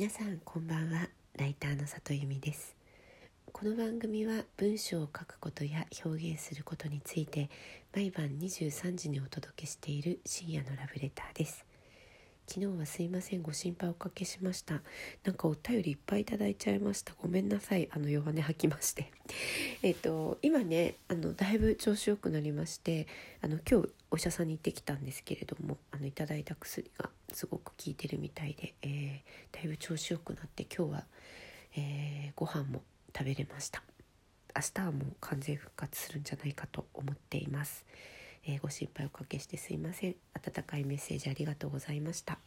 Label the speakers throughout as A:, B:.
A: 皆さんこんばんは。ライターの里由美です。この番組は文章を書くことや表現することについて毎晩23時にお届けしている深夜のラブレターです。昨日はすいませんご心配おかけしました。なんかお便りいっぱいいただいちゃいました。ごめんなさい。あの弱音吐きまして。えっと今ねあのだいぶ調子よくなりましてあの今日お医者さんに行ってきたんですけれどもあのいただいた薬がすごく効いてるみたいで、えー、だいぶ調子よくなって今日は、えー、ご飯も食べれました。明日はもう完全復活するんじゃないかと思っています。えー、ご心配おかけしてすいません。温かいメッセージありがとうございました。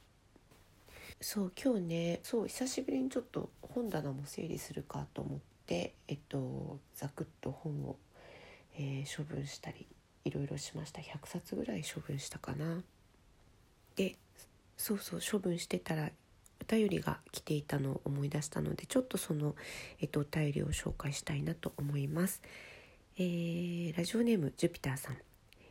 A: そう今日ねそう久しぶりにちょっと本棚も整理するかと思ってえっとざくっと本を、えー、処分したりいろいろしました。100冊ぐらい処分したかな。でそうそう処分してたらお便りが来ていたのを思い出したのでちょっとその、えっと、お便りを紹介したいなと思います、えー、ラジオネームジュピターさん。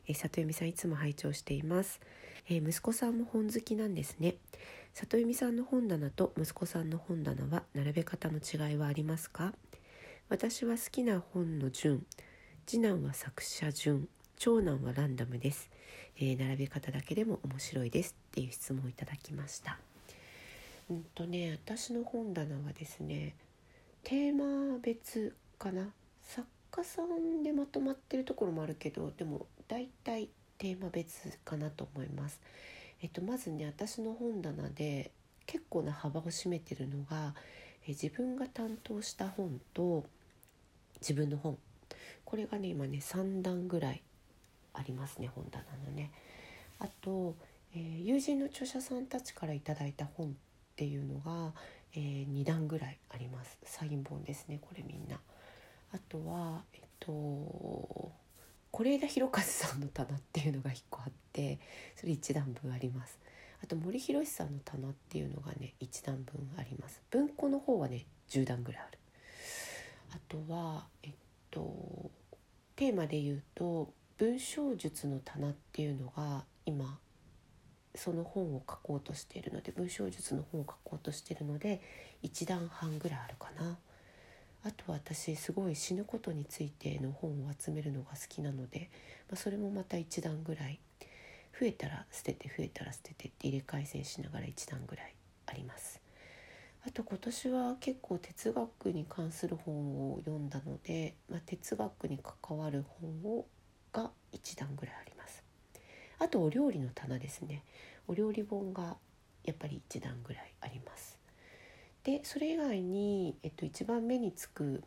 A: え里由美さんいつも拝聴しています、えー、息子さんも本好きなんですね。里由美さんの本棚と息子さんの本棚は並べ方の違いはありますか？私は好きな本の順次男は作者順長男はランダムです、えー、並べ方だけでも面白いです。っていう質問をいただきました。うんとね私の本棚はですねテーマ別かな。作家さんでまとまってるところもあるけどでも大体テーマ別かなと思います。えっと、まずね私の本棚で結構な幅を占めてるのがえ自分が担当した本と自分の本。これがね今ね3段ぐらいありますね本棚のね。あと、えー、友人の著者さんたちから頂いた本っていうのが、えー、2段ぐらいあります。サイン本ですねこれみんな。あとはえっと是枝裕和さんの棚っていうのが1個あってそれ1段分あります。あと森博さんの棚っていうのがね1段分あります。文庫の方はね10段ぐらいある。あとはえっとテーマで言うと文章術の棚っていうのが今その本を書こうとしているので文章術の本を書こうとしているので1段半ぐらいあるかなあと私すごい死ぬことについての本を集めるのが好きなので、まあ、それもまた1段ぐらい増えたら捨てて増えたら捨ててって入れ替え線しながら1段ぐらいあります。あと今年は結構哲学に関する本を読んだので、まあ、哲学に関わる本をが1段ぐらいあります。あとお料理の棚ですね。お料理本がやっぱり1段ぐらいあります。でそれ以外に、えっと、一番目につく、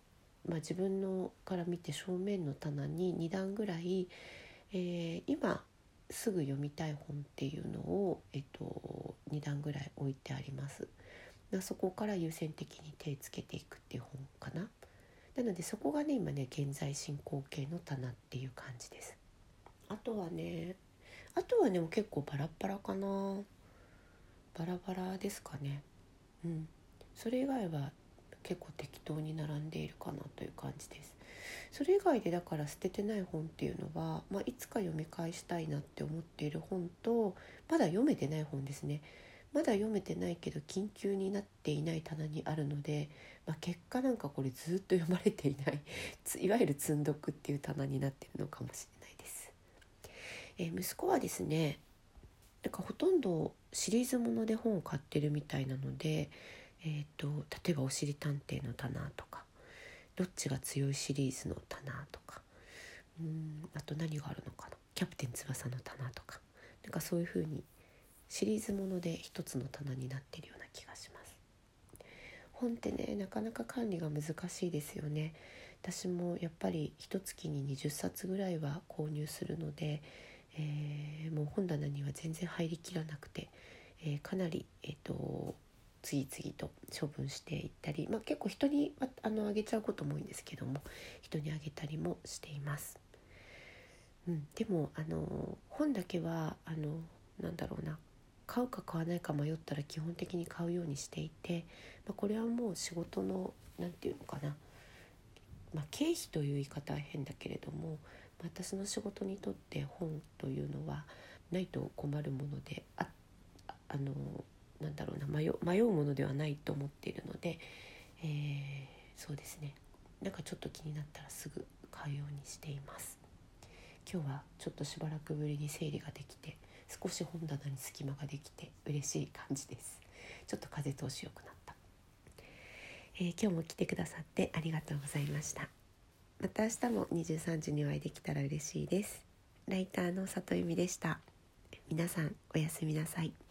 A: まあ、自分のから見て正面の棚に2段ぐらい、えー、今すぐ読みたい本っていうのを、えっと、2段ぐらい置いてあります。そこから優先的に手つけていくっていう本かな。なのでそこがね今ね現在進行形の棚っていう感じです。あとはねあとはね結構バラバラかな。バラバラですかね。うん。それ以外は結構適当に並んでいるかなという感じです。それ以外でだから捨ててない本っていうのは、まあ、いつか読み返したいなって思っている本とまだ読めてない本ですね。まだ読めてないけど緊急になっていない棚にあるので、まあ、結果なんかこれずっと読まれていないいわゆる積んどくっていう棚になってるのかもしれないです。えー、息子はですねなんかほとんどシリーズもので本を買ってるみたいなのでえーと、例えば「おしり探偵」の棚とか「どっちが強い」シリーズの棚とかうんあと何があるのかな「キャプテン翼」の棚とかなんかそういう風にシリーズもので一つの棚になってるような気がします。本ってねなかなか管理が難しいですよね。私もやっぱり一月に20冊ぐらいは購入するので、えー、もう本棚には全然入りきらなくて、えー、かなり、えーと次々と処分していったり、まあ、結構人にあのあげちゃうことも多いんですけども人にあげたりもしています。うん、でもあの本だけはあのなんだろうな買うか買わないか迷ったら基本的に買うようにしていて、まあ、これはもう仕事の何て言うのかな、まあ、経費という言い方は変だけれども私の仕事にとって本というのはないと困るものでああのなんだろうな迷迷うものではないと思っているので、えー、そうですね。なんかちょっと気になったらすぐ買うようにしています。今日はちょっとしばらくぶりに整理ができて少し本棚に隙間ができて嬉しい感じです。ちょっと風通し良くなった、えー、今日も来てくださってありがとうございました。また明日も23時にお会いできたら嬉しいです。ライターの里由美でした。皆さんおやすみなさい。